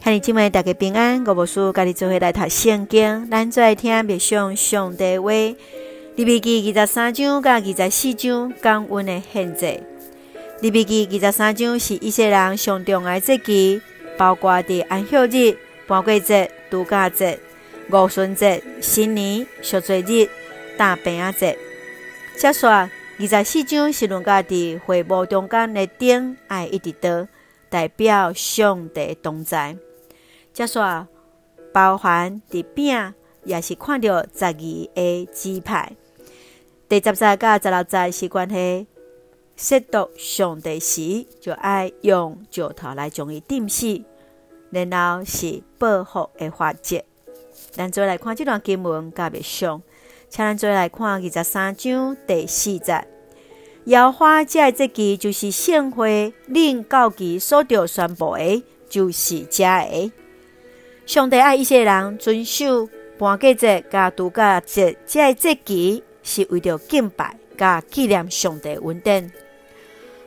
哈利姊妹大家平安，我无事家己做伙来读圣经，咱做来听默上上帝话。利未记二十三章甲二十四章感恩的献祭。利未记二十三章是以色列人上重要节期，包括伫安息日、半过节、度假节、五旬节、新年、赎罪日、大平安节。接续二十四章是论到伫会幕中间的灯爱一直倒，代表上帝同在。接说包含的饼，也是看到十二个支派。第十节到十六节是关系亵渎上帝时，就爱用石头来将伊钉死，然后是报复的法则。咱再来看这段经文，甲默想，请咱再来看二十三章第四节。耶和华这个节期就是圣会领告期所着宣布的，就是这个。上帝爱一些人遵守半过节、甲度假节，这个节期是为着敬拜、甲纪念上帝恩典。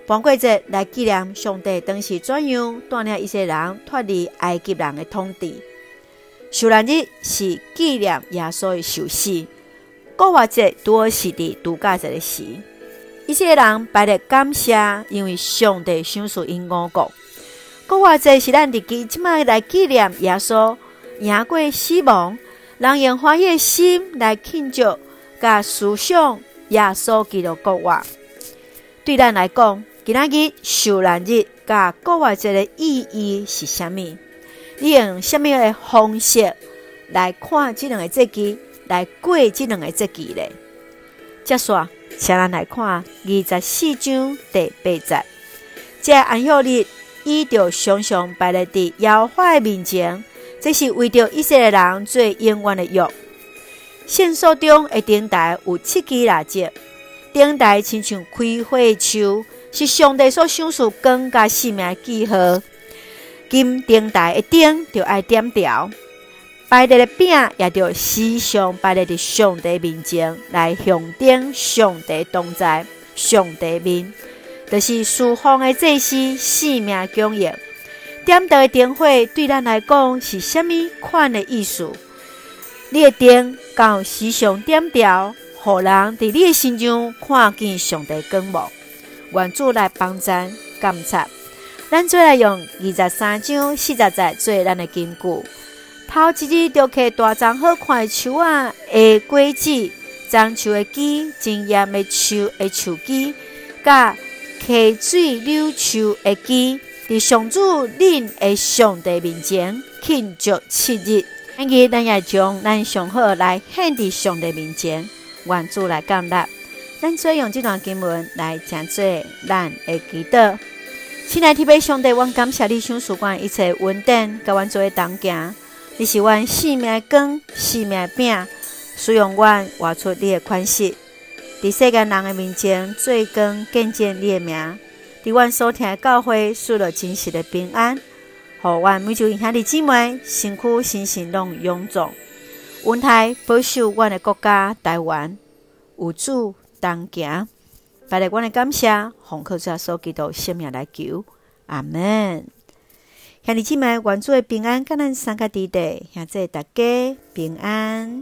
半过节来纪念上帝当时怎样带领以色列人脱离埃及人的统治。受难日是纪念耶稣的受死。复活节多是伫度假节的时，以色列人摆列感谢，因为上帝赏赐因五谷。复活节是咱伫基即卖来纪念耶稣赢过死亡，人用欢喜的心来庆祝，甲思想耶稣基督国话。对咱来讲，今仔日受难日甲复活节的意义是啥物？你用啥物的方式来看即两个节期，来过即两个节期咧？接说，请咱来看二十四章第八节，这安息日。伊就常常摆在伫耶和华的面前，这是为着以色列人做永远的约。圣所中的顶台有七支蜡烛，顶台亲像开花的树，是上帝所赏赐光甲生命的记号。金顶台的灯就爱点着，摆在的饼也着时常摆在伫上帝面前，来象征上帝同在，上帝面。就是释放的祭司生命供应，点灯的灯火对咱来讲是虾米款的意思？你的灯到时常点着，互人伫你的心中看见上帝光芒。愿主来帮咱监察，咱做来用二十三章四十节做咱的根据。头一日着摕大张好看的树仔的果子，樟树的枝，真叶的树的树枝，甲。溪水流树的枝，伫上主恁的上帝面前庆祝七日。今日咱也将咱上好来献伫上帝面前，愿主来感纳。咱做用这段经文来讲做咱的祈祷。亲爱的天父上帝，阮感谢你赏赐阮一切稳定，甲阮做的同行。你是阮生命的光，生命饼，使用阮活出你的款式。伫世间人的面前，做光见证你的名；伫阮所听的教会，赐了真实的平安。互阮每一位兄弟姊妹，身躯心性拢臃肿。恩待保守阮的国家台湾，有主同行。带来阮的感谢，奉靠主耶稣基督生命来求。阿门。向你姊妹，愿主的平安，甲咱三个弟弟，现在大家平安。